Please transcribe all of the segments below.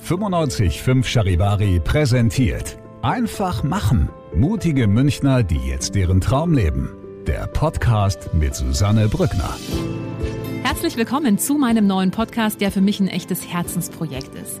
95.5 Charivari präsentiert. Einfach machen. Mutige Münchner, die jetzt deren Traum leben. Der Podcast mit Susanne Brückner. Herzlich willkommen zu meinem neuen Podcast, der für mich ein echtes Herzensprojekt ist.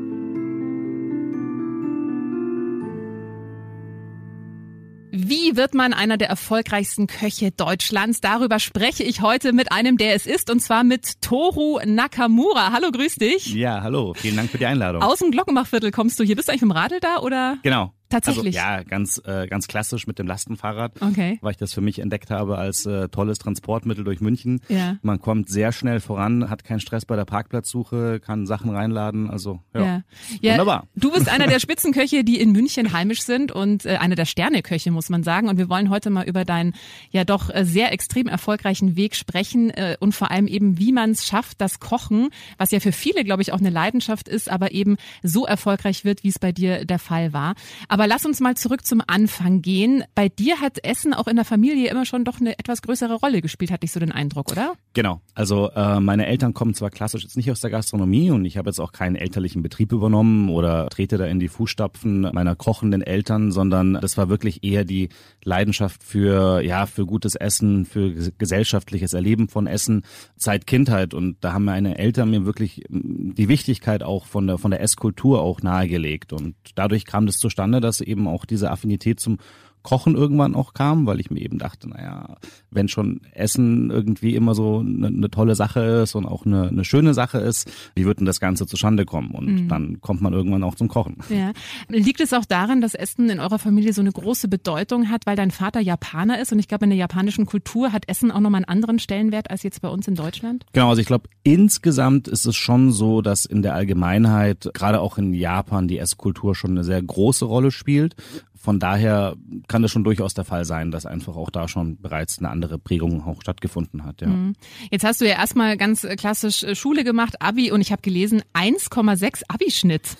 Wie wird man einer der erfolgreichsten Köche Deutschlands? Darüber spreche ich heute mit einem, der es ist, und zwar mit Toru Nakamura. Hallo, grüß dich. Ja, hallo. Vielen Dank für die Einladung. Aus dem Glockenbachviertel kommst du hier. Bist du eigentlich dem Radl da oder? Genau. Tatsächlich. Also, ja, ganz, äh, ganz klassisch mit dem Lastenfahrrad, Okay. weil ich das für mich entdeckt habe als äh, tolles Transportmittel durch München. Ja. Man kommt sehr schnell voran, hat keinen Stress bei der Parkplatzsuche, kann Sachen reinladen. Also ja, Ja. ja. wunderbar. Du bist einer der Spitzenköche, die in München heimisch sind und äh, einer der Sterneköche, muss man sagen. Und wir wollen heute mal über deinen ja doch äh, sehr extrem erfolgreichen Weg sprechen äh, und vor allem eben, wie man es schafft, das Kochen, was ja für viele, glaube ich, auch eine Leidenschaft ist, aber eben so erfolgreich wird, wie es bei dir der Fall war. Aber lass uns mal zurück zum Anfang gehen. Bei dir hat Essen auch in der Familie immer schon doch eine etwas größere Rolle gespielt, hatte ich so den Eindruck, oder? Genau. Also äh, meine Eltern kommen zwar klassisch jetzt nicht aus der Gastronomie und ich habe jetzt auch keinen elterlichen Betrieb übernommen oder trete da in die Fußstapfen meiner kochenden Eltern, sondern das war wirklich eher die Leidenschaft für ja für gutes Essen, für ges- gesellschaftliches Erleben von Essen seit Kindheit und da haben meine Eltern mir wirklich mm, die Wichtigkeit auch von der von der Esskultur auch nahegelegt und dadurch kam das zustande, dass eben auch diese Affinität zum Kochen irgendwann auch kam, weil ich mir eben dachte, naja, wenn schon Essen irgendwie immer so eine, eine tolle Sache ist und auch eine, eine schöne Sache ist, wie wird denn das Ganze zustande kommen? Und dann kommt man irgendwann auch zum Kochen. Ja. Liegt es auch daran, dass Essen in eurer Familie so eine große Bedeutung hat, weil dein Vater Japaner ist und ich glaube, in der japanischen Kultur hat Essen auch nochmal einen anderen Stellenwert als jetzt bei uns in Deutschland? Genau, also ich glaube, insgesamt ist es schon so, dass in der Allgemeinheit, gerade auch in Japan, die Esskultur schon eine sehr große Rolle spielt. Von daher kann es schon durchaus der Fall sein, dass einfach auch da schon bereits eine andere Prägung auch stattgefunden hat. Ja. Jetzt hast du ja erstmal ganz äh, klassisch äh, Schule gemacht, Abi und ich habe gelesen 1,6 Abischnitt.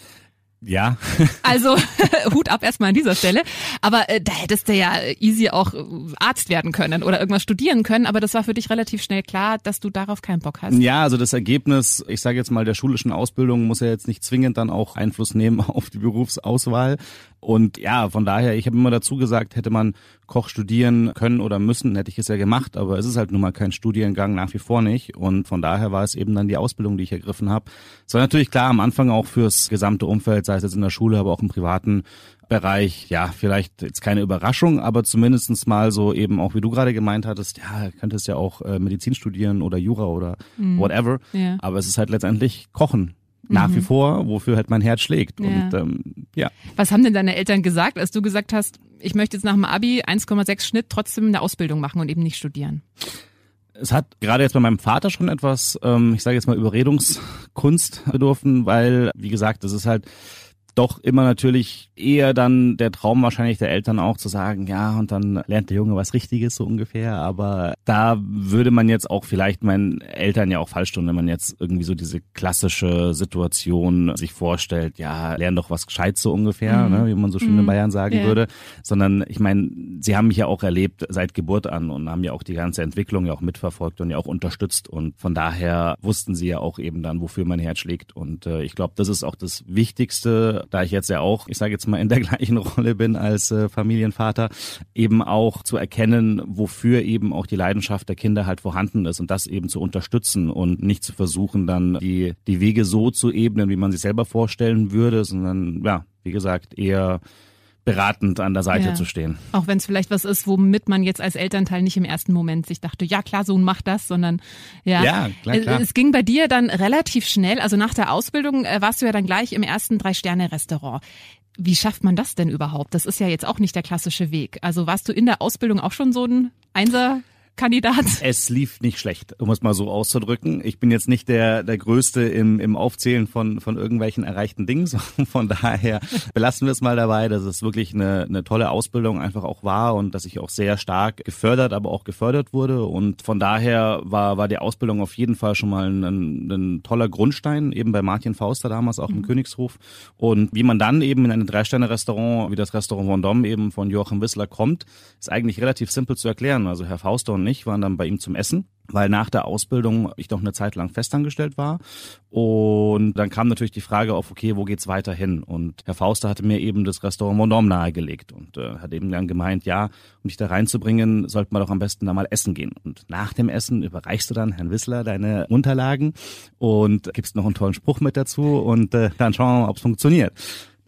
Ja, Also Hut ab erstmal an dieser Stelle. Aber äh, da hättest du ja easy auch äh, Arzt werden können oder irgendwas studieren können. Aber das war für dich relativ schnell klar, dass du darauf keinen Bock hast. Ja, also das Ergebnis, ich sage jetzt mal, der schulischen Ausbildung muss ja jetzt nicht zwingend dann auch Einfluss nehmen auf die Berufsauswahl. Und ja, von daher, ich habe immer dazu gesagt, hätte man Koch studieren können oder müssen, hätte ich es ja gemacht, aber es ist halt nun mal kein Studiengang nach wie vor nicht. Und von daher war es eben dann die Ausbildung, die ich ergriffen habe. Es war natürlich klar am Anfang auch fürs gesamte Umfeld, sei es jetzt in der Schule, aber auch im privaten Bereich, ja, vielleicht jetzt keine Überraschung, aber zumindestens mal so eben auch, wie du gerade gemeint hattest, ja, könntest ja auch äh, Medizin studieren oder Jura oder whatever. Ja. Aber es ist halt letztendlich Kochen. Nach wie vor, wofür halt mein Herz schlägt. Ja. Und ähm, ja. Was haben denn deine Eltern gesagt, als du gesagt hast, ich möchte jetzt nach dem Abi 1,6 Schnitt trotzdem eine Ausbildung machen und eben nicht studieren? Es hat gerade jetzt bei meinem Vater schon etwas, ähm, ich sage jetzt mal, Überredungskunst bedurfen, weil, wie gesagt, das ist halt doch immer natürlich eher dann der Traum wahrscheinlich der Eltern auch zu sagen, ja, und dann lernt der Junge was Richtiges so ungefähr. Aber da würde man jetzt auch vielleicht meinen Eltern ja auch falsch tun, wenn man jetzt irgendwie so diese klassische Situation sich vorstellt, ja, lern doch was Gescheites so ungefähr, ne, wie man so schön in Bayern sagen Ja. würde. Sondern ich meine, sie haben mich ja auch erlebt seit Geburt an und haben ja auch die ganze Entwicklung ja auch mitverfolgt und ja auch unterstützt. Und von daher wussten sie ja auch eben dann, wofür mein Herz schlägt. Und äh, ich glaube, das ist auch das Wichtigste, da ich jetzt ja auch, ich sage jetzt mal, in der gleichen Rolle bin als äh, Familienvater, eben auch zu erkennen, wofür eben auch die Leidenschaft der Kinder halt vorhanden ist und das eben zu unterstützen und nicht zu versuchen, dann die, die Wege so zu ebnen, wie man sich selber vorstellen würde, sondern ja, wie gesagt, eher beratend an der Seite ja. zu stehen. Auch wenn es vielleicht was ist, womit man jetzt als Elternteil nicht im ersten Moment sich dachte, ja klar, Sohn macht das, sondern ja. Ja, klar, klar. Es, ging bei dir dann relativ schnell, also nach der Ausbildung äh, warst du ja dann gleich im ersten Drei-Sterne-Restaurant. Wie schafft man das denn überhaupt? Das ist ja jetzt auch nicht der klassische Weg. Also warst du in der Ausbildung auch schon so ein Einser Kandidat? Es lief nicht schlecht, um es mal so auszudrücken. Ich bin jetzt nicht der, der Größte im, im Aufzählen von, von irgendwelchen erreichten Dingen. Von daher belassen wir es mal dabei, dass es wirklich eine, eine tolle Ausbildung einfach auch war und dass ich auch sehr stark gefördert, aber auch gefördert wurde. Und von daher war, war die Ausbildung auf jeden Fall schon mal ein, ein, ein toller Grundstein, eben bei Martin Fauster damals auch im mhm. Königshof. Und wie man dann eben in ein Drei-Sterne-Restaurant, wie das Restaurant Vendôme eben von Joachim Wissler kommt, ist eigentlich relativ simpel zu erklären. Also Herr Fauster und ich waren dann bei ihm zum Essen, weil nach der Ausbildung ich noch eine Zeit lang festangestellt war. Und dann kam natürlich die Frage auf, okay, wo geht's weiter hin? Und Herr Fauster hatte mir eben das Restaurant Mondorm nahegelegt und äh, hat eben dann gemeint, ja, um dich da reinzubringen, sollten wir doch am besten da mal essen gehen. Und nach dem Essen überreichst du dann Herrn Wissler deine Unterlagen und gibst noch einen tollen Spruch mit dazu und äh, dann schauen wir mal, ob es funktioniert.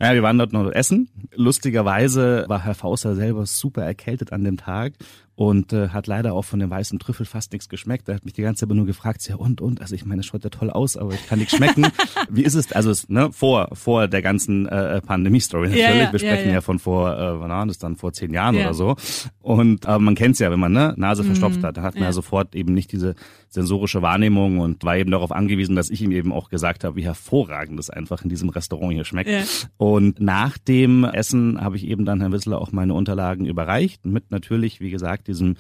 Ja, wir waren dort noch essen. Lustigerweise war Herr Fauster selber super erkältet an dem Tag und äh, hat leider auch von dem weißen Trüffel fast nichts geschmeckt. Er hat mich die ganze Zeit aber nur gefragt, ja und und, also ich meine, es schaut ja toll aus, aber ich kann nichts schmecken. Wie ist es? Also es, ne, vor vor der ganzen äh, Pandemie-Story natürlich. Ja, ja, Wir sprechen ja, ja. von vor, äh, wann war das dann vor zehn Jahren oder so. Und aber man kennt's ja, wenn man ne Nase verstopft mhm. hat, dann hat man ja. sofort eben nicht diese sensorische Wahrnehmung und war eben darauf angewiesen, dass ich ihm eben auch gesagt habe, wie hervorragend es einfach in diesem Restaurant hier schmeckt. Und nach dem Essen habe ich eben dann Herrn Wissler auch meine Unterlagen überreicht mit natürlich, wie gesagt diesem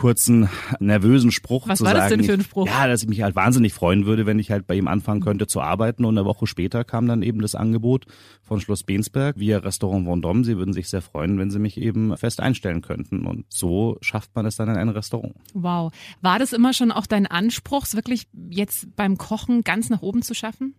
kurzen, nervösen Spruch Was zu war sagen. das denn für ein Spruch? Ja, dass ich mich halt wahnsinnig freuen würde, wenn ich halt bei ihm anfangen könnte zu arbeiten. Und eine Woche später kam dann eben das Angebot von Schloss Bensberg via Restaurant Vendôme. Sie würden sich sehr freuen, wenn sie mich eben fest einstellen könnten. Und so schafft man es dann in ein Restaurant. Wow. War das immer schon auch dein Anspruch, wirklich jetzt beim Kochen ganz nach oben zu schaffen?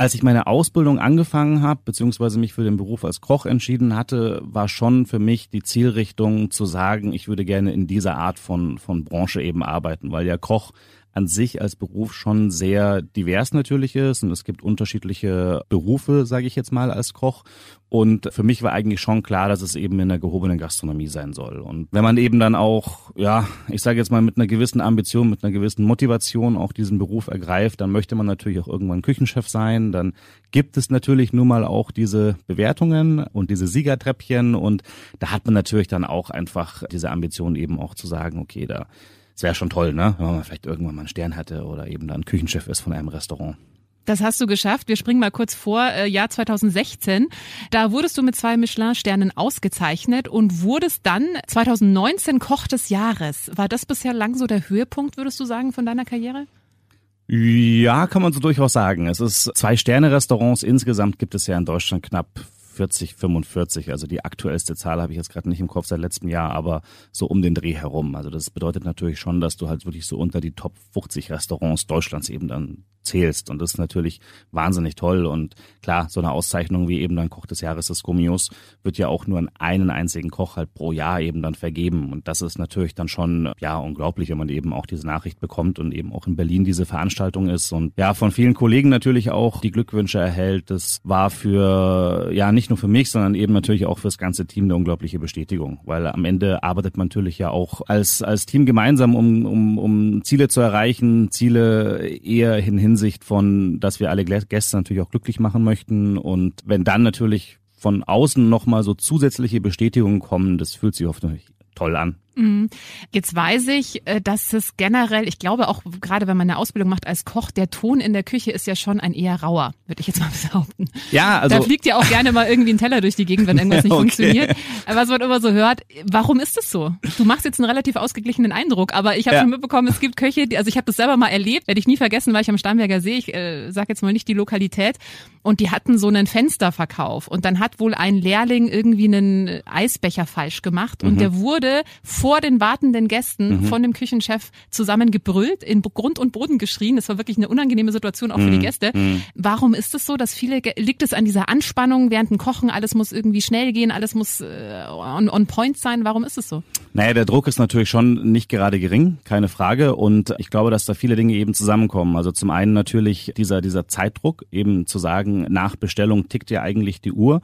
Als ich meine Ausbildung angefangen habe, beziehungsweise mich für den Beruf als Koch entschieden hatte, war schon für mich die Zielrichtung zu sagen, ich würde gerne in dieser Art von, von Branche eben arbeiten, weil ja Koch an sich als Beruf schon sehr divers natürlich ist und es gibt unterschiedliche Berufe, sage ich jetzt mal, als Koch. Und für mich war eigentlich schon klar, dass es eben in der gehobenen Gastronomie sein soll. Und wenn man eben dann auch, ja, ich sage jetzt mal mit einer gewissen Ambition, mit einer gewissen Motivation auch diesen Beruf ergreift, dann möchte man natürlich auch irgendwann Küchenchef sein. Dann gibt es natürlich nun mal auch diese Bewertungen und diese Siegertreppchen. Und da hat man natürlich dann auch einfach diese Ambition eben auch zu sagen, okay, da es wäre schon toll, ne? Wenn man vielleicht irgendwann mal einen Stern hatte oder eben dann Küchenchef ist von einem Restaurant. Das hast du geschafft. Wir springen mal kurz vor, äh, Jahr 2016. Da wurdest du mit zwei Michelin-Sternen ausgezeichnet und wurdest dann 2019 Koch des Jahres. War das bisher lang so der Höhepunkt, würdest du sagen, von deiner Karriere? Ja, kann man so durchaus sagen. Es ist zwei Sterne-Restaurants. Insgesamt gibt es ja in Deutschland knapp 40, 45. Also die aktuellste Zahl habe ich jetzt gerade nicht im Kopf seit letztem Jahr, aber so um den Dreh herum. Also das bedeutet natürlich schon, dass du halt wirklich so unter die Top 50 Restaurants Deutschlands eben dann zählst. Und das ist natürlich wahnsinnig toll. Und klar, so eine Auszeichnung wie eben dann Koch des Jahres des Gummios wird ja auch nur an einen einzigen Koch halt pro Jahr eben dann vergeben. Und das ist natürlich dann schon, ja, unglaublich, wenn man eben auch diese Nachricht bekommt und eben auch in Berlin diese Veranstaltung ist und ja, von vielen Kollegen natürlich auch die Glückwünsche erhält. Das war für, ja, nicht nur für mich, sondern eben natürlich auch fürs ganze Team eine unglaubliche Bestätigung. Weil am Ende arbeitet man natürlich ja auch als, als Team gemeinsam, um, um, um Ziele zu erreichen, Ziele eher hin Hinsicht von, dass wir alle Gäste natürlich auch glücklich machen möchten. Und wenn dann natürlich von außen nochmal so zusätzliche Bestätigungen kommen, das fühlt sich oft natürlich toll an. Mhm. Jetzt weiß ich, äh, dass es generell, ich glaube auch gerade wenn man eine Ausbildung macht als Koch, der Ton in der Küche ist ja schon ein eher rauer, würde ich jetzt mal behaupten. Ja, also. Da fliegt ja auch gerne mal irgendwie ein Teller durch die Gegend, wenn irgendwas nicht okay. funktioniert. Was man immer so hört, warum ist das so? Du machst jetzt einen relativ ausgeglichenen Eindruck, aber ich habe ja. schon mitbekommen, es gibt Köche, die, also ich habe das selber mal erlebt, werde ich nie vergessen, war ich am Starnberger See, ich äh, sage jetzt mal nicht die Lokalität, und die hatten so einen Fensterverkauf und dann hat wohl ein Lehrling irgendwie einen Eisbecher falsch gemacht und mhm. der wurde vor den wartenden Gästen mhm. von dem Küchenchef zusammengebrüllt, in Grund und Boden geschrien. Das war wirklich eine unangenehme Situation auch für die mhm. Gäste. Mhm. Warum ist es so, dass viele, liegt es an dieser Anspannung während dem Kochen, alles muss irgendwie schnell gehen, alles muss äh, on, on point sein? Warum ist es so? Naja, der Druck ist natürlich schon nicht gerade gering, keine Frage. Und ich glaube, dass da viele Dinge eben zusammenkommen. Also zum einen natürlich dieser, dieser Zeitdruck, eben zu sagen, nach Bestellung tickt ja eigentlich die Uhr.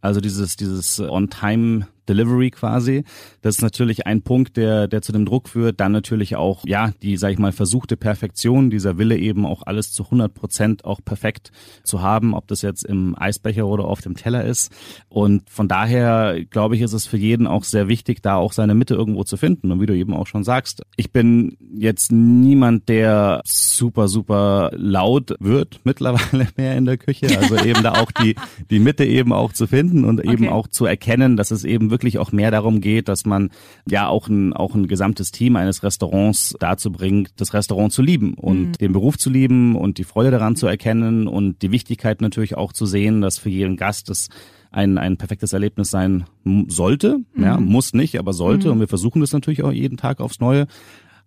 Also dieses, dieses On-Time Delivery quasi. Das ist natürlich ein Punkt, der, der zu dem Druck führt. Dann natürlich auch, ja, die, sag ich mal, versuchte Perfektion, dieser Wille eben auch alles zu 100 Prozent auch perfekt zu haben, ob das jetzt im Eisbecher oder auf dem Teller ist. Und von daher, glaube ich, ist es für jeden auch sehr wichtig, da auch seine Mitte irgendwo zu finden. Und wie du eben auch schon sagst, ich bin jetzt niemand, der super, super laut wird mittlerweile mehr in der Küche. Also eben da auch die, die Mitte eben auch zu finden und eben Okay. auch zu erkennen, dass es eben wirklich auch mehr darum geht, dass man ja auch ein, auch ein gesamtes Team eines Restaurants dazu bringt, das Restaurant zu lieben und den Beruf zu lieben und die Freude daran zu erkennen und die Wichtigkeit natürlich auch zu sehen, dass für jeden Gast das ein, ein perfektes Erlebnis sein sollte. Ja, muss nicht, aber sollte. Und wir versuchen das natürlich auch jeden Tag aufs Neue.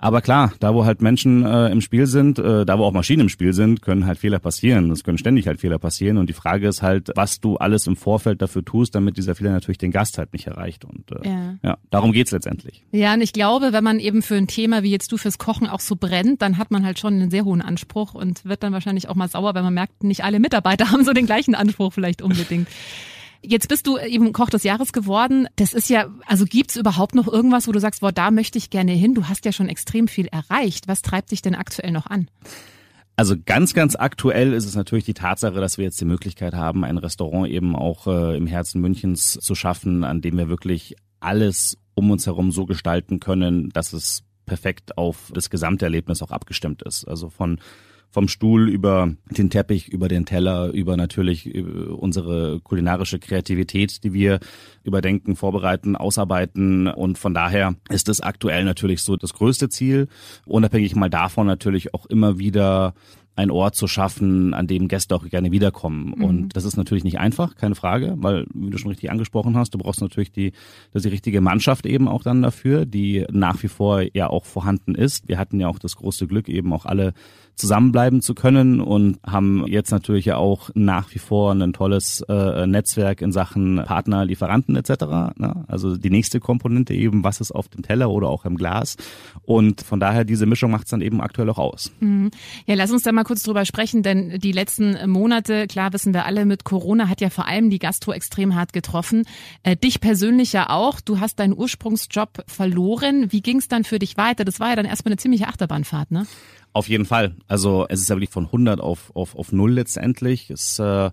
Aber klar, da wo halt Menschen äh, im Spiel sind, äh, da wo auch Maschinen im Spiel sind, können halt Fehler passieren. Es können ständig halt Fehler passieren. Und die Frage ist halt, was du alles im Vorfeld dafür tust, damit dieser Fehler natürlich den Gast halt nicht erreicht. Und äh, Ja. ja, darum geht's letztendlich. Ja, und ich glaube, wenn man eben für ein Thema wie jetzt du fürs Kochen auch so brennt, dann hat man halt schon einen sehr hohen Anspruch und wird dann wahrscheinlich auch mal sauer, wenn man merkt, nicht alle Mitarbeiter haben so den gleichen Anspruch vielleicht unbedingt. Jetzt bist du eben Koch des Jahres geworden. Das ist ja, also gibt's überhaupt noch irgendwas, wo du sagst, boah, da möchte ich gerne hin? Du hast ja schon extrem viel erreicht. Was treibt dich denn aktuell noch an? Also ganz, ganz aktuell ist es natürlich die Tatsache, dass wir jetzt die Möglichkeit haben, ein Restaurant eben auch äh, im Herzen Münchens zu schaffen, an dem wir wirklich alles um uns herum so gestalten können, dass es perfekt auf das Gesamterlebnis auch abgestimmt ist. Also von vom Stuhl über den Teppich, über den Teller, über natürlich äh, unsere kulinarische Kreativität, die wir überdenken, vorbereiten, ausarbeiten. Und von daher ist es aktuell natürlich so das größte Ziel. Unabhängig mal davon natürlich auch immer wieder ein Ort zu schaffen, an dem Gäste auch gerne wiederkommen. Und das ist natürlich nicht einfach, keine Frage, weil, wie du schon richtig angesprochen hast, du brauchst natürlich die, das ist die richtige Mannschaft eben auch dann dafür, die nach wie vor ja auch vorhanden ist. Wir hatten ja auch das große Glück, eben auch alle zusammenbleiben zu können und haben jetzt natürlich ja auch nach wie vor ein tolles äh, Netzwerk in Sachen Partner, Lieferanten etc. Ne? Also die nächste Komponente eben, was ist auf dem Teller oder auch im Glas. Und von daher diese Mischung macht es dann eben aktuell auch aus. Ja, lass uns da mal kurz drüber sprechen, denn die letzten Monate, klar wissen wir alle, mit Corona hat ja vor allem die Gastro extrem hart getroffen. Äh, dich persönlich ja auch. Du hast deinen Ursprungsjob verloren. Wie ging es dann für dich weiter? Das war ja dann erstmal eine ziemliche Achterbahnfahrt, ne? Auf jeden Fall. Also es ist ja wirklich von 100 auf, auf, auf 0 letztendlich. Es äh,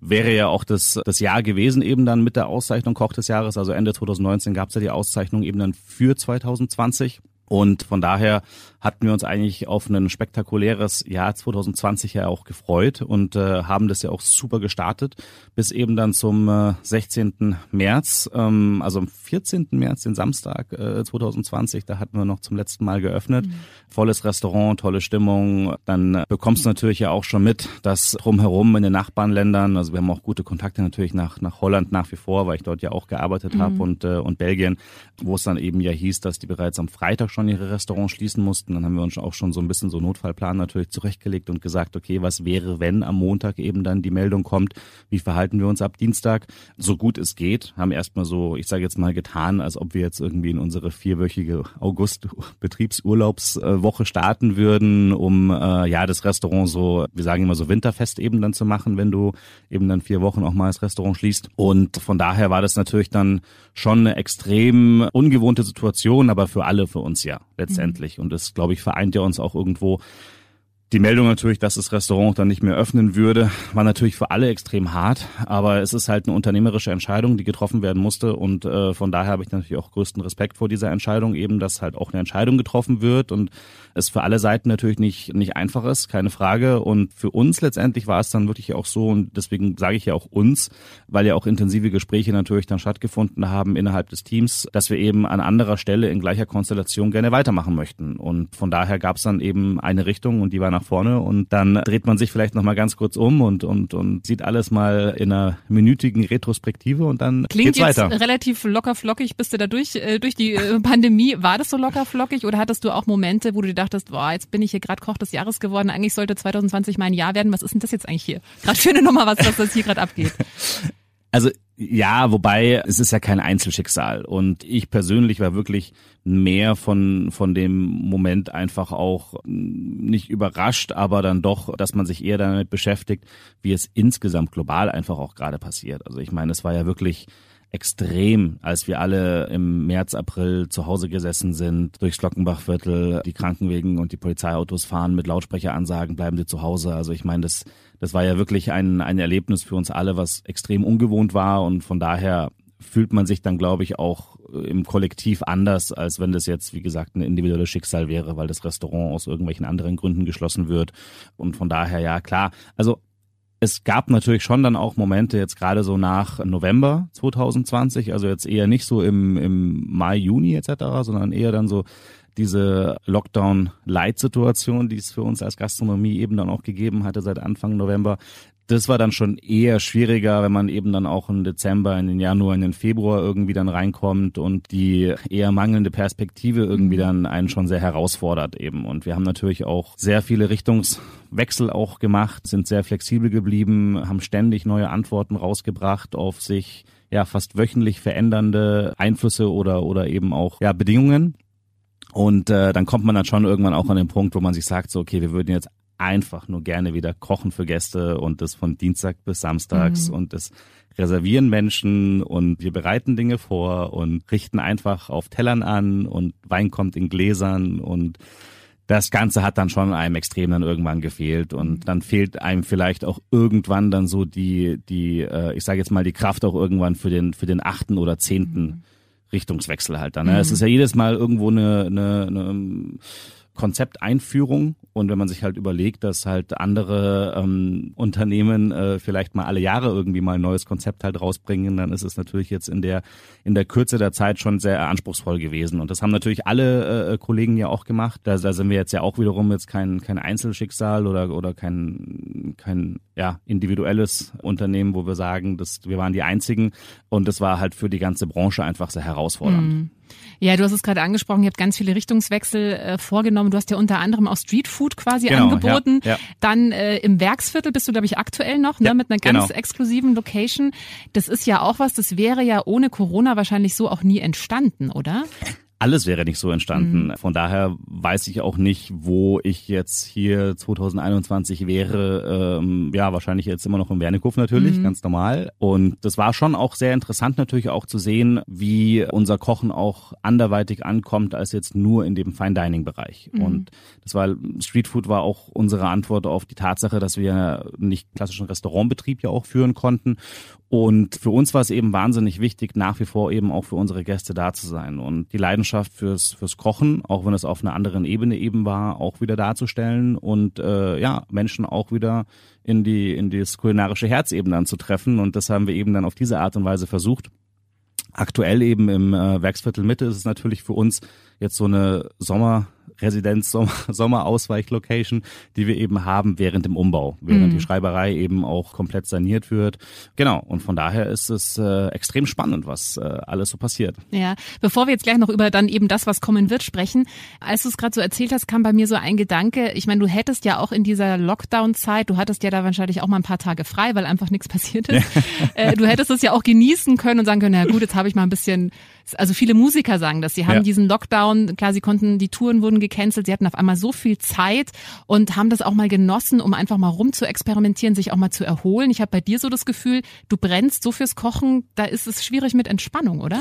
wäre ja auch das, das Jahr gewesen eben dann mit der Auszeichnung Koch des Jahres. Also Ende 2019 gab es ja die Auszeichnung eben dann für 2020. Und von daher hatten wir uns eigentlich auf ein spektakuläres Jahr 2020 ja auch gefreut und äh, haben das ja auch super gestartet, bis eben dann zum äh, 16. März, ähm, also am 14. März, den Samstag äh, 2020, da hatten wir noch zum letzten Mal geöffnet. Volles Restaurant, tolle Stimmung. Dann äh, bekommst du natürlich ja auch schon mit, dass drumherum in den Nachbarländern, also wir haben auch gute Kontakte natürlich nach, nach Holland nach wie vor, weil ich dort ja auch gearbeitet habe und, äh, und Belgien, wo es dann eben ja hieß, dass die bereits am Freitag schon ihre Restaurants schließen mussten. Dann haben wir uns auch schon so ein bisschen so Notfallplan natürlich zurechtgelegt und gesagt, okay, was wäre, wenn am Montag eben dann die Meldung kommt, wie verhalten wir uns ab Dienstag? So gut es geht, haben erstmal so, ich sage jetzt mal, getan, als ob wir jetzt irgendwie in unsere vierwöchige August-Betriebsurlaubswoche starten würden, um äh, ja das Restaurant so, wir sagen immer so winterfest eben dann zu machen, wenn du eben dann vier Wochen auch mal das Restaurant schließt. Und von daher war das natürlich dann schon eine extrem ungewohnte Situation, aber für alle, für uns ja letztendlich. Und das, glaube ich, vereint ja uns auch irgendwo die Meldung natürlich, dass das Restaurant dann nicht mehr öffnen würde, war natürlich für alle extrem hart, aber es ist halt eine unternehmerische Entscheidung, die getroffen werden musste. Und äh, von daher habe ich natürlich auch größten Respekt vor dieser Entscheidung, eben, dass halt auch eine Entscheidung getroffen wird und es für alle Seiten natürlich nicht nicht einfach ist, keine Frage. Und für uns letztendlich war es dann wirklich auch so und deswegen sage ich ja auch uns, weil ja auch intensive Gespräche natürlich dann stattgefunden haben innerhalb des Teams, dass wir eben an anderer Stelle in gleicher Konstellation gerne weitermachen möchten. Und von daher gab es dann eben eine Richtung und die war nach vorne und dann dreht man sich vielleicht noch mal ganz kurz um und und und sieht alles mal in einer minütigen Retrospektive und dann Klingt geht's jetzt weiter. relativ locker flockig. Bist du da durch, äh, durch die äh, Pandemie? War das so locker flockig oder hattest du auch Momente, wo du dir dachtest, boah, jetzt bin ich hier gerade Koch des Jahres geworden, eigentlich sollte 2020 mein Jahr werden. Was ist denn das jetzt eigentlich hier? Gerade für eine Nummer, was, was das hier gerade abgeht. Also Ja, wobei es ist ja kein Einzelschicksal und ich persönlich war wirklich mehr von von dem Moment einfach auch nicht überrascht, aber dann doch, dass man sich eher damit beschäftigt, wie es insgesamt global einfach auch gerade passiert. Also ich meine, es war ja wirklich extrem, als wir alle im März, April zu Hause gesessen sind, durchs Glockenbachviertel, die Krankenwegen und die Polizeiautos fahren mit Lautsprecheransagen, bleiben Sie zu Hause. Also ich meine, das, das war ja wirklich ein, ein Erlebnis für uns alle, was extrem ungewohnt war und von daher fühlt man sich dann, glaube ich, auch im Kollektiv anders, als wenn das jetzt, wie gesagt, ein individuelles Schicksal wäre, weil das Restaurant aus irgendwelchen anderen Gründen geschlossen wird. Und von daher, ja, klar. Also es gab natürlich schon dann auch Momente jetzt gerade so nach November 2020, also jetzt eher nicht so im, im Mai, Juni etc., sondern eher dann so diese Lockdown-Light-Situation, die es für uns als Gastronomie eben dann auch gegeben hatte seit Anfang November, das war dann schon eher schwieriger, wenn man eben dann auch im Dezember, in den Januar, in den Februar irgendwie dann reinkommt und die eher mangelnde Perspektive irgendwie dann einen schon sehr herausfordert eben. Und wir haben natürlich auch sehr viele Richtungswechsel auch gemacht, sind sehr flexibel geblieben, haben ständig neue Antworten rausgebracht auf sich ja fast wöchentlich verändernde Einflüsse oder oder eben auch ja Bedingungen. Und äh, dann kommt man dann schon irgendwann auch an den Punkt, wo man sich sagt, so okay, wir würden jetzt einfach nur gerne wieder kochen für Gäste und das von Dienstag bis Samstags mhm. und das reservieren Menschen und wir bereiten Dinge vor und richten einfach auf Tellern an und Wein kommt in Gläsern und das Ganze hat dann schon einem extrem dann irgendwann gefehlt und mhm. dann fehlt einem vielleicht auch irgendwann dann so die die äh, ich sage jetzt mal die Kraft auch irgendwann für den für den achten oder zehnten mhm. Richtungswechsel halt dann. Ne? Mhm. Es ist ja jedes Mal irgendwo eine, eine, eine Konzepteinführung und wenn man sich halt überlegt, dass halt andere ähm, Unternehmen äh, vielleicht mal alle Jahre irgendwie mal ein neues Konzept halt rausbringen, dann ist es natürlich jetzt in der in der Kürze der Zeit schon sehr anspruchsvoll gewesen. Und das haben natürlich alle äh, Kollegen ja auch gemacht. Da, da sind wir jetzt ja auch wiederum jetzt kein kein Einzelschicksal oder oder kein kein ja individuelles Unternehmen, wo wir sagen, dass wir waren die einzigen und das war halt für die ganze Branche einfach sehr herausfordernd. Mhm. Ja, du hast es gerade angesprochen, ihr habt ganz viele Richtungswechsel äh, vorgenommen. Du hast ja unter anderem auch Streetfood quasi genau, angeboten. Ja, ja. Dann äh, im Werksviertel bist du, glaube ich, aktuell noch, ne, ja, mit einer ganz genau. exklusiven Location. Das ist ja auch was, das wäre ja ohne Corona wahrscheinlich so auch nie entstanden, oder? Alles wäre nicht so entstanden. Mhm. Von daher weiß ich auch nicht, wo ich jetzt hier 2021 wäre. Ähm, ja, wahrscheinlich jetzt immer noch im Wernickhof natürlich, mhm. ganz normal. Und das war schon auch sehr interessant natürlich auch zu sehen, wie unser Kochen auch anderweitig ankommt als jetzt nur in dem Fine Dining Bereich. Mhm. Und das war Street Food war auch unsere Antwort auf die Tatsache, dass wir nicht klassischen Restaurantbetrieb ja auch führen konnten. Und für uns war es eben wahnsinnig wichtig, nach wie vor eben auch für unsere Gäste da zu sein und die Leidenschaft Leidenschaft fürs, fürs Kochen, auch wenn es auf einer anderen Ebene eben war, auch wieder darzustellen und äh, ja, Menschen auch wieder in die in das kulinarische Herz eben dann zu treffen. Und das haben wir eben dann auf diese Art und Weise versucht. Aktuell eben im äh, Werksviertel Mitte ist es natürlich für uns jetzt so eine Sommer Residenz, Sommer, Sommerausweichlocation, die wir eben haben während dem Umbau, während mhm. die Schreiberei eben auch komplett saniert wird. Genau, und von daher ist es äh, extrem spannend, was äh, alles so passiert. Ja, bevor wir jetzt gleich noch über dann eben das, was kommen wird, sprechen, als du es gerade so erzählt hast, kam bei mir so ein Gedanke, ich meine, du hättest ja auch in dieser Lockdown-Zeit, du hattest ja da wahrscheinlich auch mal ein paar Tage frei, weil einfach nichts passiert ist. äh, du hättest es ja auch genießen können und sagen können, na gut, jetzt habe ich mal ein bisschen also viele Musiker sagen das. Sie haben ja. diesen Lockdown, klar, sie konnten, die Touren wurden gecancelt, sie hatten auf einmal so viel Zeit und haben das auch mal genossen, um einfach mal rum zu experimentieren, sich auch mal zu erholen. Ich habe bei dir so das Gefühl, du brennst so fürs Kochen, da ist es schwierig mit Entspannung, oder?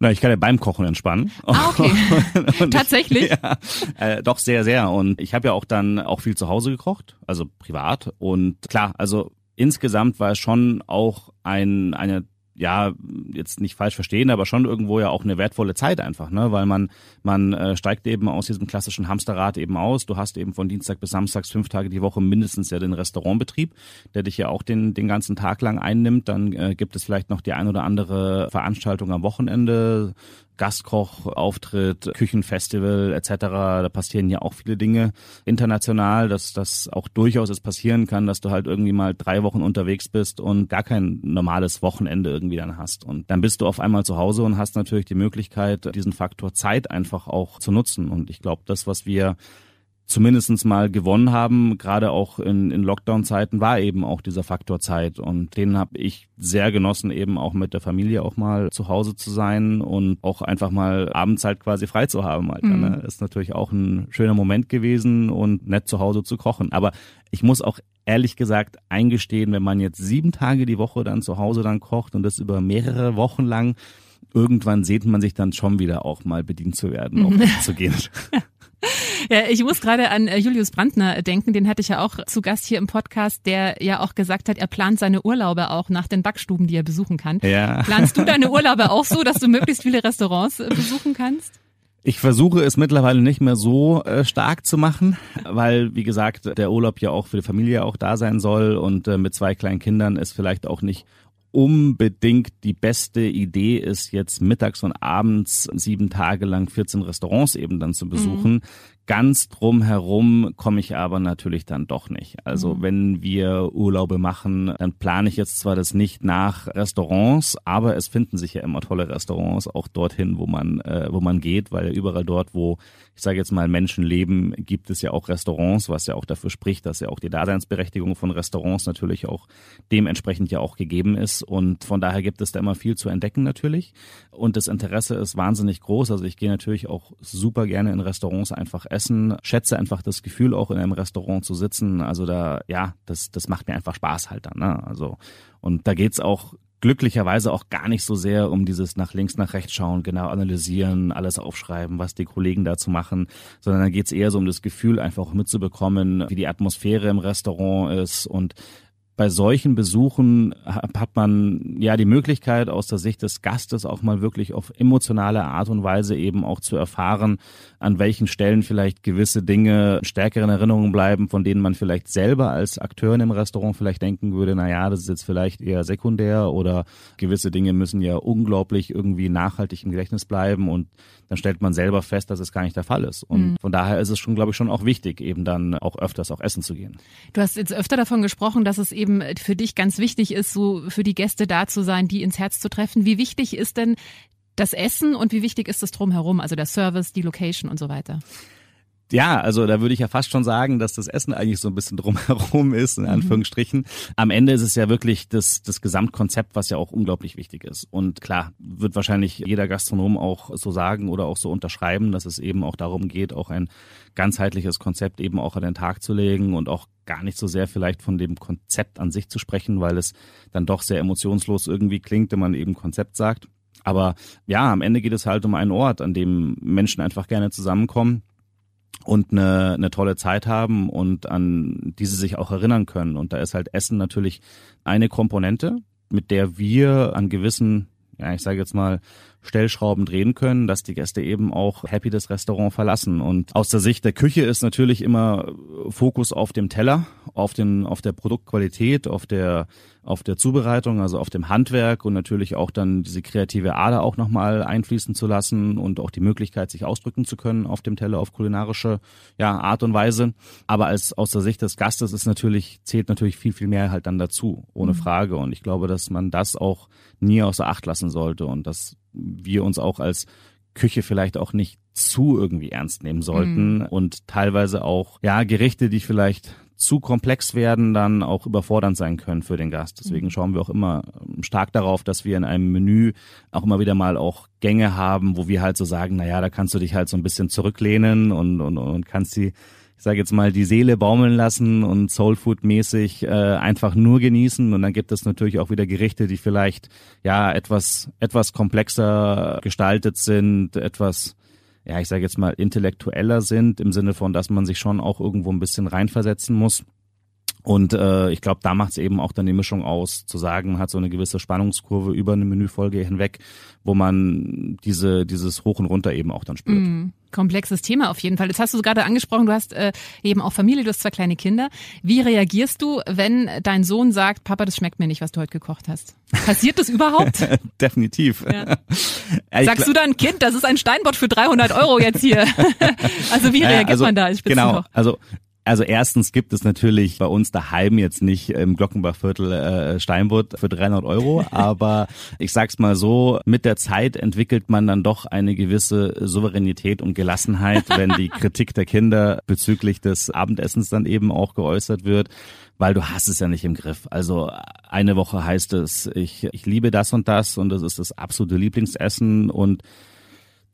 Na, ich kann ja beim Kochen entspannen. Ah, okay. Tatsächlich? Ja, äh, doch sehr, sehr. Und ich habe ja auch dann auch viel zu Hause gekocht, also privat. Und klar, also insgesamt war es schon auch ein, eine ja, jetzt nicht falsch verstehen, aber schon irgendwo ja auch eine wertvolle Zeit einfach, ne? Weil man, man äh, steigt eben aus diesem klassischen Hamsterrad eben aus. Du hast eben von Dienstag bis Samstags fünf Tage die Woche mindestens ja den Restaurantbetrieb, der dich ja auch den, den ganzen Tag lang einnimmt. Dann äh, gibt es vielleicht noch die ein oder andere Veranstaltung am Wochenende, Gastkochauftritt, Küchenfestival etc. Da passieren ja auch viele Dinge international, dass das auch durchaus es passieren kann, dass du halt irgendwie mal drei Wochen unterwegs bist und gar kein normales Wochenende irgendwie dann hast. Und dann bist du auf einmal zu Hause und hast natürlich die Möglichkeit, diesen Faktor Zeit einfach auch zu nutzen. Und ich glaube, das, was wir zumindestens mal gewonnen haben, gerade auch in, in Lockdown-Zeiten, war eben auch dieser Faktor Zeit. Und den habe ich sehr genossen, eben auch mit der Familie auch mal zu Hause zu sein und auch einfach mal Abendzeit quasi frei zu haben. Halt, mhm. ne? Ist natürlich auch ein schöner Moment gewesen und nett zu Hause zu kochen. Aber ich muss auch ehrlich gesagt eingestehen, wenn man jetzt sieben Tage die Woche dann zu Hause dann kocht und das über mehrere Wochen lang, irgendwann sehnt man sich dann schon wieder auch mal bedient zu werden, auch zu gehen. Ja, ich muss gerade an äh, Julius Brandner denken, den hatte ich ja auch zu Gast hier im Podcast, der ja auch gesagt hat, er plant seine Urlaube auch nach den Backstuben, die er besuchen kann. Ja. Planst du deine Urlaube auch so, dass du möglichst viele Restaurants äh, besuchen kannst? Ich versuche es mittlerweile nicht mehr so äh, stark zu machen, weil, wie gesagt, der Urlaub ja auch für die Familie auch da sein soll und äh, mit zwei kleinen Kindern ist vielleicht auch nicht unbedingt die beste Idee ist, jetzt mittags und abends sieben Tage lang 14 Restaurants eben dann zu besuchen. Mhm. Ganz drumherum komme ich aber natürlich dann doch nicht. Also mhm. wenn wir Urlaube machen, dann plane ich jetzt zwar das nicht nach Restaurants, aber es finden sich ja immer tolle Restaurants auch dorthin, wo man, äh, wo man geht, weil überall dort, wo ich sage jetzt mal Menschen leben, gibt es ja auch Restaurants, was ja auch dafür spricht, dass ja auch die Daseinsberechtigung von Restaurants natürlich auch dementsprechend ja auch gegeben ist. Und von daher gibt es da immer viel zu entdecken natürlich. Und das Interesse ist wahnsinnig groß. Also ich gehe natürlich auch super gerne in Restaurants einfach essen, schätze einfach das Gefühl, auch in einem Restaurant zu sitzen. Also da, ja, das, das macht mir einfach Spaß halt dann. Ne? Also und da geht's auch glücklicherweise auch gar nicht so sehr um dieses nach links, nach rechts schauen, genau analysieren, alles aufschreiben, was die Kollegen dazu machen, sondern da geht's eher so um das Gefühl, einfach mitzubekommen, wie die Atmosphäre im Restaurant ist und bei solchen Besuchen hat man ja die Möglichkeit, aus der Sicht des Gastes auch mal wirklich auf emotionale Art und Weise eben auch zu erfahren, an welchen Stellen vielleicht gewisse Dinge stärker in Erinnerung bleiben, von denen man vielleicht selber als Akteur in einem Restaurant vielleicht denken würde, na ja, das ist jetzt vielleicht eher sekundär oder gewisse Dinge müssen ja unglaublich irgendwie nachhaltig im Gedächtnis bleiben und dann stellt man selber fest, dass es gar nicht der Fall ist. Und mhm. von daher ist es schon, glaube ich, schon auch wichtig, eben dann auch öfters auch essen zu gehen. Du hast jetzt öfter davon gesprochen, dass es eben für dich ganz wichtig ist, so für die Gäste da zu sein, die ins Herz zu treffen. Wie wichtig ist denn das Essen und wie wichtig ist das drumherum, also der Service, die Location und so weiter? Ja, also da würde ich ja fast schon sagen, dass das Essen eigentlich so ein bisschen drumherum ist, in mhm. Anführungsstrichen. Mhm. Am Ende ist es ja wirklich das, das Gesamtkonzept, was ja auch unglaublich wichtig ist. Und klar, wird wahrscheinlich jeder Gastronom auch so sagen oder auch so unterschreiben, dass es eben auch darum geht, auch ein ganzheitliches Konzept eben auch an den Tag zu legen und auch gar nicht so sehr vielleicht von dem Konzept an sich zu sprechen, weil es dann doch sehr emotionslos irgendwie klingt, wenn man eben Konzept sagt. Aber ja, am Ende geht es halt um einen Ort, an dem Menschen einfach gerne zusammenkommen und eine, eine tolle Zeit haben und an die sie sich auch erinnern können. Und da ist halt Essen natürlich eine Komponente, mit der wir an gewissen, ja, ich sage jetzt mal, Stellschrauben drehen können, dass die Gäste eben auch happy das Restaurant verlassen. Und aus der Sicht der Küche ist natürlich immer Fokus auf dem Teller, auf den, auf der Produktqualität, auf der, auf der Zubereitung, also auf dem Handwerk und natürlich auch dann diese kreative Ader auch nochmal einfließen zu lassen und auch die Möglichkeit, sich ausdrücken zu können auf dem Teller auf kulinarische, ja, Art und Weise. Aber als, aus der Sicht des Gastes ist natürlich, zählt natürlich viel, viel mehr halt dann dazu, ohne mhm. Frage. Und ich glaube, dass man das auch nie außer Acht lassen sollte und dass wir uns auch als Küche vielleicht auch nicht zu irgendwie ernst nehmen sollten mhm. und teilweise auch ja Gerichte, die vielleicht zu komplex werden, dann auch überfordernd sein können für den Gast. Deswegen mhm. schauen wir auch immer stark darauf, dass wir in einem Menü auch immer wieder mal auch Gänge haben, wo wir halt so sagen, na ja, da kannst du dich halt so ein bisschen zurücklehnen und, und, und kannst die ich sage jetzt mal, die Seele baumeln lassen und Soulfood-mäßig äh, einfach nur genießen. Und dann gibt es natürlich auch wieder Gerichte, die vielleicht ja etwas etwas komplexer gestaltet sind, etwas ja, ich sage jetzt mal intellektueller sind im Sinne von, dass man sich schon auch irgendwo ein bisschen reinversetzen muss. Und äh, ich glaube, da macht es eben auch dann die Mischung aus, zu sagen, man hat so eine gewisse Spannungskurve über eine Menüfolge hinweg, wo man diese dieses Hoch und Runter eben auch dann spürt. Mm, komplexes Thema auf jeden Fall. Jetzt hast du gerade angesprochen, du hast äh, eben auch Familie, du hast zwei kleine Kinder. Wie reagierst du, wenn dein Sohn sagt, Papa, das schmeckt mir nicht, was du heute gekocht hast? Passiert das überhaupt? Definitiv. Ja. Sagst du dann, Kind, das ist ein Steinbott für 300 Euro jetzt hier? also wie reagiert also, man da als Genau, also Also erstens gibt es natürlich bei uns daheim jetzt nicht im Glockenbachviertel äh, Steinbutt für 300 Euro, aber ich sag's mal so, mit der Zeit entwickelt man dann doch eine gewisse Souveränität und Gelassenheit, wenn die Kritik der Kinder bezüglich des Abendessens dann eben auch geäußert wird weil du hast es ja nicht im Griff. Also eine Woche heißt es, ich, ich liebe das und das und das ist das absolute Lieblingsessen und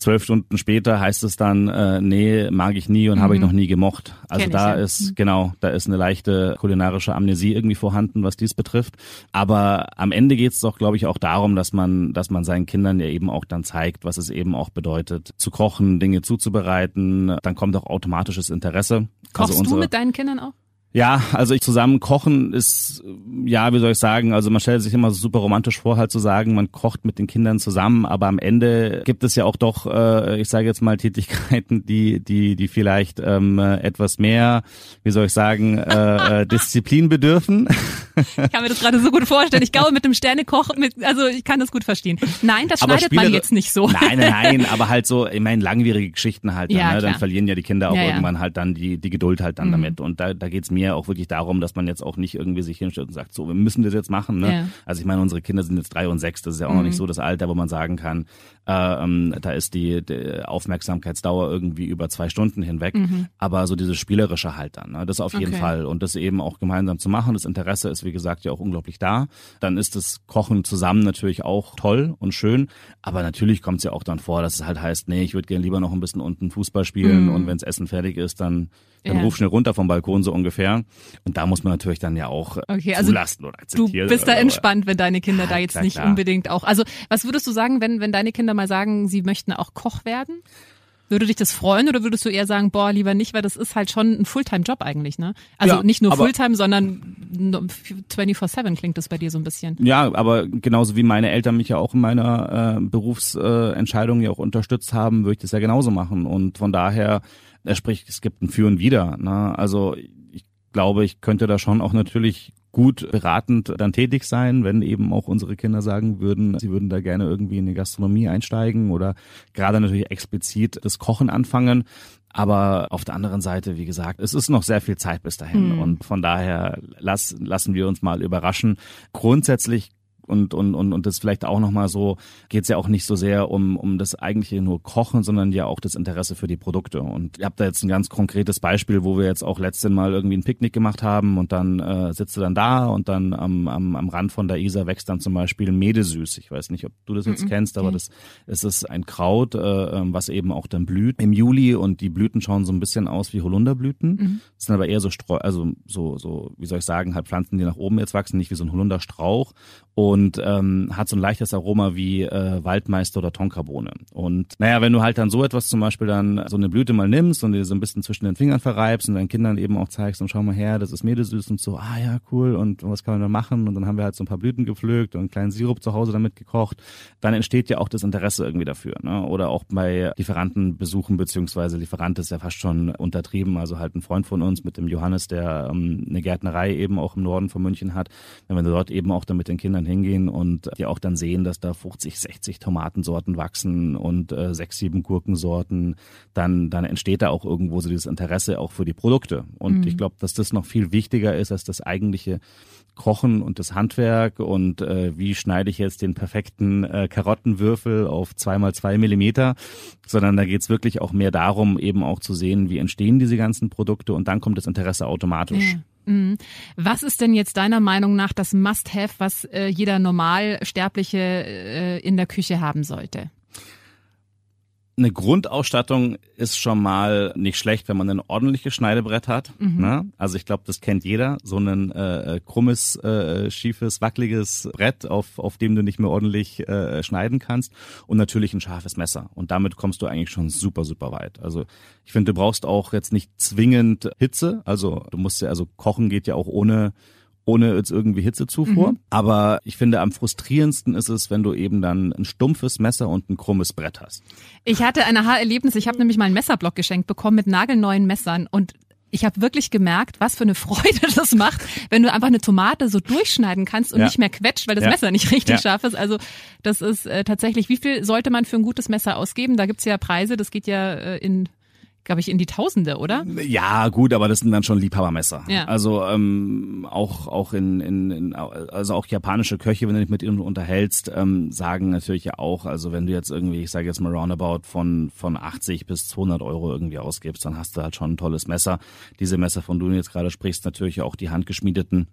zwölf Stunden später heißt es dann, äh, nee, mag ich nie und mhm. habe ich noch nie gemocht. Also Kenn da ich, ja. ist, mhm. genau, da ist eine leichte kulinarische Amnesie irgendwie vorhanden, was dies betrifft. Aber am Ende geht es doch, glaube ich, auch darum, dass man, dass man seinen Kindern ja eben auch dann zeigt, was es eben auch bedeutet, zu kochen, Dinge zuzubereiten. Dann kommt auch automatisches Interesse. Kochst also unsere, du mit deinen Kindern auch? Ja, also ich zusammen kochen ist, ja, wie soll ich sagen, also man stellt sich immer super romantisch vor, halt zu sagen, man kocht mit den Kindern zusammen, aber am Ende gibt es ja auch doch, äh, ich sage jetzt mal, Tätigkeiten, die, die, die vielleicht ähm, etwas mehr, wie soll ich sagen, äh, äh, Disziplin bedürfen. Ich kann mir das gerade so gut vorstellen. Ich glaube, mit dem Sternekoch, mit, also ich kann das gut verstehen. Nein, das schneidet Spiele, man jetzt nicht so. Nein, nein, nein, aber halt so, ich meine, langwierige Geschichten halt, dann, ja, ne? dann verlieren ja die Kinder auch ja, irgendwann halt dann die, die Geduld halt dann mhm. damit. Und da, da geht's mir auch wirklich darum, dass man jetzt auch nicht irgendwie sich hinstellt und sagt, so, wir müssen das jetzt machen. Ne? Also ich meine, unsere Kinder sind jetzt drei und sechs, das ist ja auch mhm. noch nicht mhm. so das Alter, wo man sagen kann, ähm, da ist die, die, Aufmerksamkeitsdauer irgendwie über zwei Stunden hinweg. Mhm. Aber so dieses Spielerische halt dann, ne? das auf jeden okay. Fall. Und das eben auch gemeinsam zu machen, das Interesse ist, wie gesagt, ja auch unglaublich da. Dann ist das Kochen zusammen natürlich auch toll und schön. Aber natürlich kommt es ja auch dann vor, dass es halt heißt, nee, ich würde gerne lieber noch ein bisschen unten Fußball spielen mhm. und wenns Essen fertig ist, dann dann ja. ruf schnell runter vom Balkon so ungefähr. Und da muss man natürlich dann ja auch okay, also zulassen oder akzeptieren. Du bist da entspannt, wenn deine Kinder da jetzt klar, nicht klar. unbedingt auch. Also was würdest du sagen, wenn, wenn deine Kinder mal sagen, sie möchten auch Koch werden? Würde dich das freuen oder würdest du eher sagen, boah, lieber nicht, weil das ist halt schon ein Fulltime-Job eigentlich, ne? Also ja, nicht nur Fulltime, sondern 24-7 klingt das bei dir so ein bisschen. Ja, aber genauso wie meine Eltern mich ja auch in meiner äh, Berufsentscheidung äh, ja auch unterstützt haben, würde ich das ja genauso machen. Und von daher Sprich, es gibt ein Für und Wider. Ne? Also ich glaube, ich könnte da schon auch natürlich gut beratend dann tätig sein, wenn eben auch unsere Kinder sagen würden, sie würden da gerne irgendwie in die Gastronomie einsteigen oder gerade natürlich explizit das Kochen anfangen. Aber auf der anderen Seite, wie gesagt, es ist noch sehr viel Zeit bis dahin. Mhm. Und von daher lass, lassen wir uns mal überraschen. Grundsätzlich und, und, und, und das vielleicht auch nochmal so, geht es ja auch nicht so sehr um, um das eigentliche nur Kochen, sondern ja auch das Interesse für die Produkte. Und ihr habt da jetzt ein ganz konkretes Beispiel, wo wir jetzt auch letztes Mal irgendwie ein Picknick gemacht haben und dann äh, sitzt du dann da und dann am, am, am Rand von der Isar wächst dann zum Beispiel Medesüß. Ich weiß nicht, ob du das jetzt mm -mm. kennst, aber das es ist ein Kraut, äh, ähm, was eben auch dann blüht im Juli und die Blüten schauen so ein bisschen aus wie Holunderblüten. Mm. Das sind aber eher so Streu, also so, so, wie soll ich sagen, halt Pflanzen, die nach oben jetzt wachsen, nicht wie so ein Holunderstrauch und ähm, hat so ein leichtes Aroma wie äh, Waldmeister oder Tonkabohne. Und naja, wenn du halt dann so etwas zum Beispiel dann so eine Blüte mal nimmst und dir so ein bisschen zwischen den Fingern verreibst und deinen Kindern eben auch zeigst und schau mal her, das ist Medesüß und so, ah ja, cool und was kann man da machen? Und dann haben wir halt so ein paar Blüten gepflückt und einen kleinen Sirup zu Hause damit gekocht, dann entsteht ja auch das Interesse irgendwie dafür. Ne? Oder auch bei Lieferantenbesuchen, beziehungsweise Lieferant ist ja fast schon untertrieben, also halt ein Freund von uns mit dem Johannes, der ähm, eine Gärtnerei eben auch im Norden von München hat, wenn wir dort eben auch dann mit den Kindern hingehen und die auch dann sehen, dass da 50, 60 Tomatensorten wachsen und äh, sechs, sieben Gurkensorten, dann, dann entsteht da auch irgendwo so dieses Interesse auch für die Produkte. Und mhm. ich glaube, dass das noch viel wichtiger ist als das eigentliche Kochen und das Handwerk und äh, wie schneide ich jetzt den perfekten äh, Karottenwürfel auf zwei mal zwei Millimeter, sondern da geht's wirklich auch mehr darum, eben auch zu sehen, wie entstehen diese ganzen Produkte und dann kommt das Interesse automatisch. Ja. Mhm. Was ist denn jetzt deiner Meinung nach das Must-Have, was äh, jeder Normalsterbliche äh, in der Küche haben sollte? Eine Grundausstattung ist schon mal nicht schlecht, wenn man ein ordentliches Schneidebrett hat. Mhm. Ne? Also ich glaube, das kennt jeder. So ein äh, äh, krummes, äh, schiefes, wackeliges Brett, auf, auf dem du nicht mehr ordentlich äh, schneiden kannst. Und natürlich ein scharfes Messer. Und damit kommst du eigentlich schon super, super weit. Also ich finde, du brauchst auch jetzt nicht zwingend Hitze. Also du musst ja, also kochen geht ja auch ohne ohne jetzt irgendwie Hitzezufuhr. Mhm. Aber ich finde, am frustrierendsten ist es, wenn du eben dann ein stumpfes Messer und ein krummes Brett hast. Ich hatte ein Aha-Erlebnis. Ich habe nämlich mal einen Messerblock geschenkt bekommen mit nagelneuen Messern und ich habe wirklich gemerkt, was für eine Freude das macht, wenn du einfach eine Tomate so durchschneiden kannst und ja. nicht mehr quetscht, weil das ja. Messer nicht richtig ja. scharf ist. Also das ist äh, tatsächlich, wie viel sollte man für ein gutes Messer ausgeben? Da gibt's ja Preise, das geht ja äh, in glaube ich, in die Tausende, oder? Ja, gut, aber das sind dann schon Liebhabermesser. Ja. Also ähm, auch auch in, in, in also auch japanische Köche, wenn du dich mit ihnen unterhältst, ähm, sagen natürlich ja auch, also wenn du jetzt irgendwie, ich sage jetzt mal roundabout von von 80 bis 200 Euro irgendwie ausgibst, dann hast du halt schon ein tolles Messer. Diese Messer, von denen du jetzt gerade sprichst, natürlich auch die handgeschmiedeten.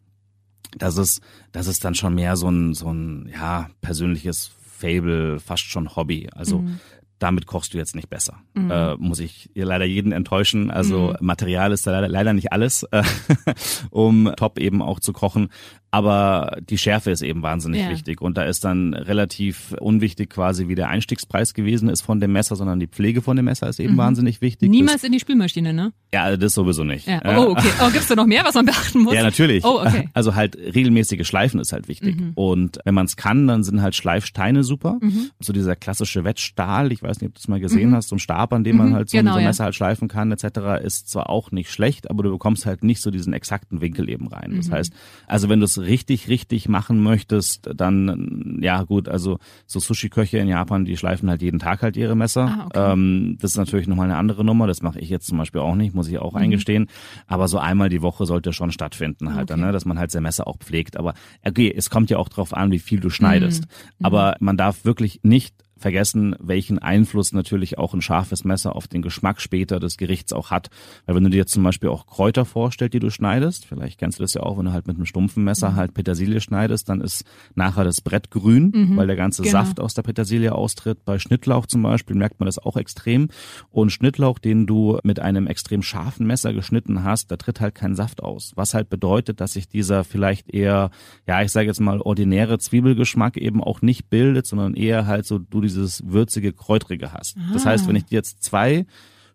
Das ist das ist dann schon mehr so ein so ein ja persönliches Fable, fast schon Hobby. Also Mhm. Damit kochst du jetzt nicht besser. Äh, muss ich leider jeden enttäuschen. Also Material ist da leider, leider nicht alles, äh, um top eben auch zu kochen. Aber die Schärfe ist eben wahnsinnig Ja. wichtig. Und da ist dann relativ unwichtig quasi, wie der Einstiegspreis gewesen ist von dem Messer, sondern die Pflege von dem Messer ist eben wahnsinnig wichtig. Mhm. Niemals in die Spülmaschine, ne? Das, ja, das sowieso nicht. Ja. Oh, okay. Oh, gibt's da noch mehr, was man beachten muss? ja, natürlich. Oh, okay. Mhm. Also halt regelmäßige Schleifen ist halt wichtig. Und wenn man es kann, dann sind halt Schleifsteine super. Mhm. So dieser klassische Wettstahl, ich weiß nicht, ob du das mal gesehen hast, so ein Stab, an dem man halt so, Genau, ein so ein ja. Messer halt schleifen kann, etc., ist zwar auch nicht schlecht, aber du bekommst halt nicht so diesen exakten Winkel eben rein. Mhm. Das heißt, also wenn du es richtig, richtig machen möchtest, dann, ja gut, also so Sushi-Köche in Japan, die schleifen halt jeden Tag halt ihre Messer. Ah, okay. ähm, das ist natürlich nochmal eine andere Nummer, das mache ich jetzt zum Beispiel auch nicht, muss ich Mhm. auch eingestehen. Aber so einmal die Woche sollte schon stattfinden halt, dann, Okay. ne, dass man halt sein Messer auch pflegt. Aber okay, es kommt ja auch drauf an, wie viel du schneidest. Mhm. Aber man darf wirklich nicht vergessen, welchen Einfluss natürlich auch ein scharfes Messer auf den Geschmack später des Gerichts auch hat. Weil wenn du dir jetzt zum Beispiel auch Kräuter vorstellst, die du schneidest, vielleicht kennst du das ja auch, wenn du halt mit einem stumpfen Messer halt Petersilie schneidest, dann ist nachher das Brett grün, weil der ganze genau. Saft aus der Petersilie austritt. Bei Schnittlauch zum Beispiel merkt man das auch extrem. Und Schnittlauch, den du mit einem extrem scharfen Messer geschnitten hast, da tritt halt kein Saft aus. Was halt bedeutet, dass sich dieser vielleicht eher, ja, ich sage jetzt mal, ordinäre Zwiebelgeschmack eben auch nicht bildet, sondern eher halt so du dieses würzige, kräutrige hast. Das heißt, wenn ich dir jetzt zwei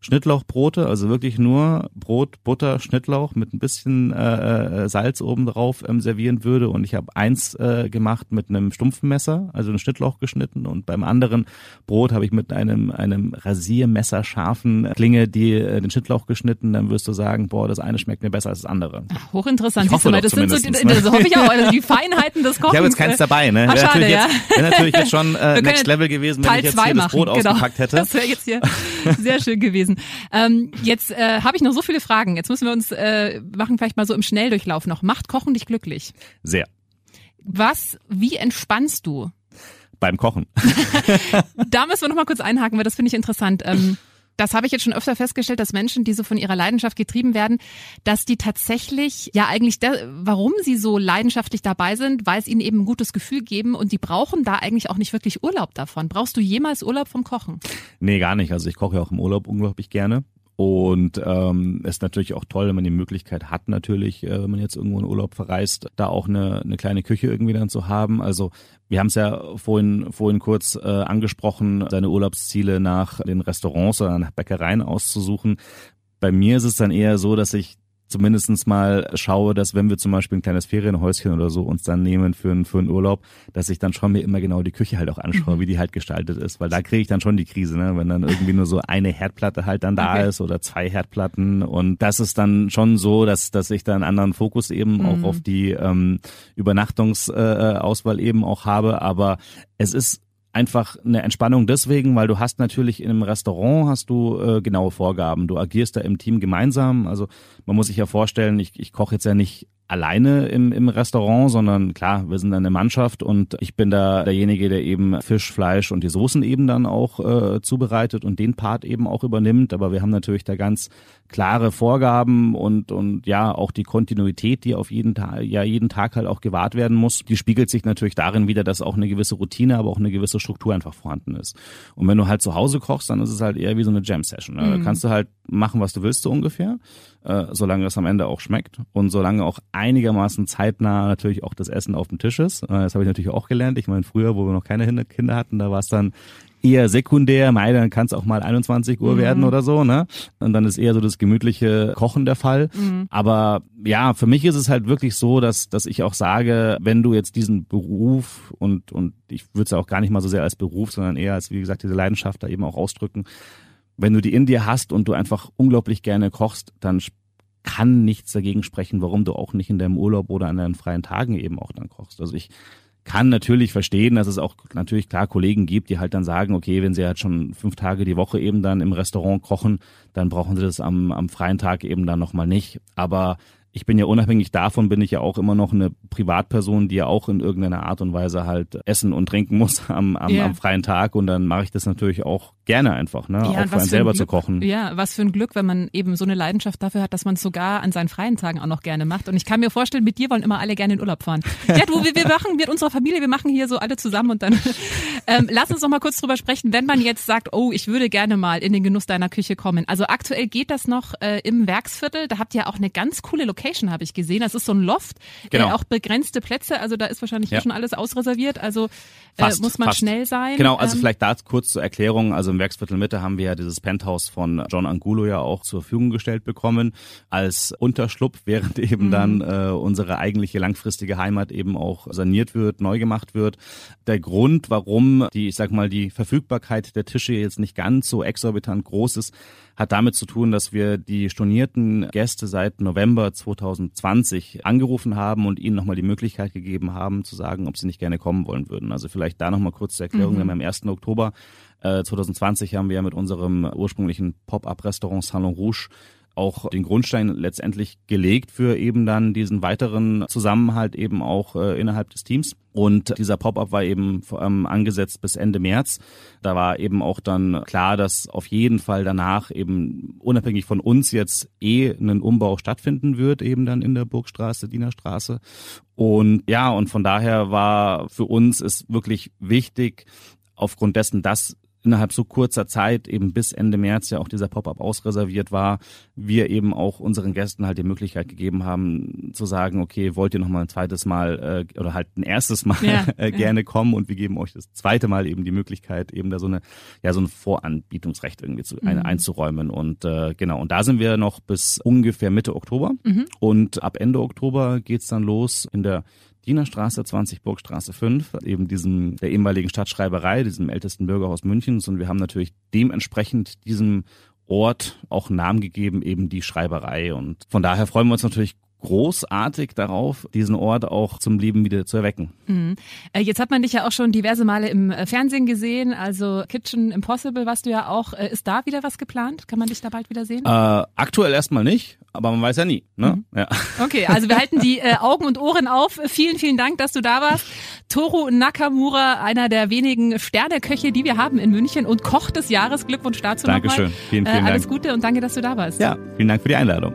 Schnittlauchbrote, also wirklich nur Brot, Butter, Schnittlauch mit ein bisschen äh, äh, Salz oben drauf ähm, servieren würde und ich habe eins äh, gemacht mit einem stumpfen Messer, also einen Schnittlauch geschnitten und beim anderen Brot habe ich mit einem einem Rasiermesser scharfen Klinge die äh, den Schnittlauch geschnitten, dann wirst du sagen, boah, das eine schmeckt mir besser als das andere. Hochinteressant. Ich hoffe mal, das sind so, die, das hoffe ich auch, also die Feinheiten des Kochens. Ich habe jetzt keins äh, dabei, ne? Ach, Wäre schade, natürlich, ja. jetzt, wär natürlich jetzt schon äh, Next Level gewesen, wenn ich jetzt hier das Brot genau. ausgepackt hätte. Das wäre jetzt hier sehr schön gewesen. Ähm, jetzt äh, habe ich noch so viele Fragen. Jetzt müssen wir uns äh, machen vielleicht mal so im Schnelldurchlauf noch. Macht Kochen dich glücklich? Sehr. Was, wie entspannst du? Beim Kochen. Da müssen wir noch mal kurz einhaken, weil das finde ich interessant. Ähm, das habe ich jetzt schon öfter festgestellt, dass Menschen, die so von ihrer Leidenschaft getrieben werden, dass die tatsächlich, ja eigentlich, der, warum sie so leidenschaftlich dabei sind, weil es ihnen eben ein gutes Gefühl geben und die brauchen da eigentlich auch nicht wirklich Urlaub davon. Brauchst du jemals Urlaub vom Kochen? Nee, gar nicht. Also ich koche ja auch im Urlaub unglaublich gerne. Und ähm, ist natürlich auch toll, wenn man die Möglichkeit hat, natürlich, äh, wenn man jetzt irgendwo in Urlaub verreist, da auch eine, eine kleine Küche irgendwie dann zu haben. Also wir haben es ja vorhin, vorhin kurz äh, angesprochen, seine Urlaubsziele nach den Restaurants oder nach Bäckereien auszusuchen. Bei mir ist es dann eher so, dass ich zumindestens mal schaue, dass wenn wir zum Beispiel ein kleines Ferienhäuschen oder so uns dann nehmen für, einen für einen Urlaub, dass ich dann schon mir immer genau die Küche halt auch anschaue, wie die halt gestaltet ist, weil da kriege ich dann schon die Krise, ne? wenn dann irgendwie nur so eine Herdplatte halt dann da Okay. ist oder zwei Herdplatten. Und das ist dann schon so, dass, dass ich da einen anderen Fokus eben auch auf die ähm, Übernachtungsauswahl äh, Auswahl eben auch habe, aber es ist einfach eine Entspannung deswegen, weil du hast natürlich in einem Restaurant hast du äh, genaue Vorgaben. Du agierst da im Team gemeinsam. Also man muss sich ja vorstellen, ich, ich koche jetzt ja nicht alleine im, im Restaurant, sondern klar, wir sind eine Mannschaft und ich bin da derjenige, der eben Fisch, Fleisch und die Soßen eben dann auch äh, zubereitet und den Part eben auch übernimmt. Aber wir haben natürlich da ganz klare Vorgaben und und ja auch die Kontinuität, die auf jeden Tag ja jeden Tag halt auch gewahrt werden muss. Die spiegelt sich natürlich darin wieder, dass auch eine gewisse Routine, aber auch eine gewisse Struktur einfach vorhanden ist. Und wenn du halt zu Hause kochst, dann ist es halt eher wie so eine Jam Session. Ne? Da kannst du halt machen, was du willst so ungefähr, äh, solange es am Ende auch schmeckt und solange auch einigermaßen zeitnah natürlich auch das Essen auf dem Tisch ist. Äh, das habe ich natürlich auch gelernt. Ich meine, früher, wo wir noch keine Kinder hatten, da war es dann eher sekundär, mei, dann kann es auch mal 21 Uhr werden oder so, ne? Und dann ist eher so das gemütliche Kochen der Fall. Aber ja, für mich ist es halt wirklich so, dass, dass ich auch sage, wenn du jetzt diesen Beruf und, und ich würde es ja auch gar nicht mal so sehr als Beruf, sondern eher als, wie gesagt, diese Leidenschaft da eben auch ausdrücken, wenn du die in dir hast und du einfach unglaublich gerne kochst, dann kann nichts dagegen sprechen, warum du auch nicht in deinem Urlaub oder an deinen freien Tagen eben auch dann kochst. Also ich kann natürlich verstehen, dass es auch natürlich klar Kollegen gibt, die halt dann sagen, okay, wenn sie halt schon fünf Tage die Woche eben dann im Restaurant kochen, dann brauchen sie das am, am freien Tag eben dann nochmal nicht. Aber ich bin ja unabhängig davon, bin ich ja auch immer noch eine Privatperson, die ja auch in irgendeiner Art und Weise halt essen und trinken muss am, am, yeah. am freien Tag. Und dann mache ich das natürlich auch gerne einfach, ne? Ja, auch für einen selber ein zu kochen. Ja, was für ein Glück, wenn man eben so eine Leidenschaft dafür hat, dass man es sogar an seinen freien Tagen auch noch gerne macht. Und ich kann mir vorstellen, mit dir wollen immer alle gerne in Urlaub fahren. Ja, du, wir, wir machen mit unserer Familie, wir machen hier so alle zusammen und dann ähm, lass uns noch mal kurz drüber sprechen, wenn man jetzt sagt, oh, ich würde gerne mal in den Genuss deiner Küche kommen. Also aktuell geht das noch äh, im Werksviertel. Da habt ihr auch eine ganz coole Location, habe ich gesehen. Das ist so ein Loft, genau. äh, auch begrenzte Plätze. Also da ist wahrscheinlich ja. schon alles ausreserviert. Also äh, fast, muss man fast. schnell sein. Genau, also ähm, vielleicht da kurz zur Erklärung. Also im Werksviertel Mitte haben wir ja dieses Penthouse von John Angulo ja auch zur Verfügung gestellt bekommen als Unterschlupf, während eben mhm. dann äh, unsere eigentliche langfristige Heimat eben auch saniert wird, neu gemacht wird. Der Grund, warum die, ich sag mal, die Verfügbarkeit der Tische jetzt nicht ganz so exorbitant groß ist, hat damit zu tun, dass wir die stornierten Gäste seit November 2020 angerufen haben und ihnen nochmal die Möglichkeit gegeben haben, zu sagen, ob sie nicht gerne kommen wollen würden. Also vielleicht da nochmal kurz zur Erklärung. Mhm. Am 1. Oktober äh, 2020 haben wir mit unserem ursprünglichen Pop-up-Restaurant Salon Rouge auch den Grundstein letztendlich gelegt für eben dann diesen weiteren Zusammenhalt eben auch äh, innerhalb des Teams. Und dieser Pop-up war eben ähm, angesetzt bis Ende März. Da war eben auch dann klar, dass auf jeden Fall danach eben unabhängig von uns jetzt eh ein Umbau stattfinden wird, eben dann in der Burgstraße, Dienerstraße. Und ja, und von daher war für uns ist wirklich wichtig, aufgrund dessen, dass innerhalb so kurzer Zeit, eben bis Ende März ja auch dieser Pop-up ausreserviert war, wir eben auch unseren Gästen halt die Möglichkeit gegeben haben zu sagen, okay, wollt ihr noch mal ein zweites Mal äh, oder halt ein erstes Mal ja, äh, gerne ja. kommen und wir geben euch das zweite Mal eben die Möglichkeit, eben da so eine, ja, so ein Voranbietungsrecht irgendwie zu, mhm. eine, einzuräumen. Und äh, genau, und da sind wir noch bis ungefähr Mitte Oktober. Mhm. Und ab Ende Oktober geht's dann los in der Dienerstraße 20, Burgstraße 5, eben diesem, der ehemaligen Stadtschreiberei, diesem ältesten Bürgerhaus Münchens. Und wir haben natürlich dementsprechend diesem Ort auch Namen gegeben, eben die Schreiberei. Und von daher freuen wir uns natürlich großartig darauf, diesen Ort auch zum Leben wieder zu erwecken. Mhm. Äh, jetzt hat man dich ja auch schon diverse Male im äh, Fernsehen gesehen, also Kitchen Impossible warst du ja auch. Äh, ist da wieder was geplant? Kann man dich da bald wieder sehen? Äh, aktuell erstmal nicht, aber man weiß ja nie. Ne? Mhm. Ja. Okay, also wir halten die äh, Augen und Ohren auf. Vielen, vielen Dank, dass du da warst. Toru Nakamura, einer der wenigen Sterneköche, die wir haben in München und Koch des Jahres. Glückwunsch dazu Dankeschön. nochmal. Vielen, vielen Alles Dank. Gute und danke, dass du da warst. Ja, vielen Dank für die Einladung.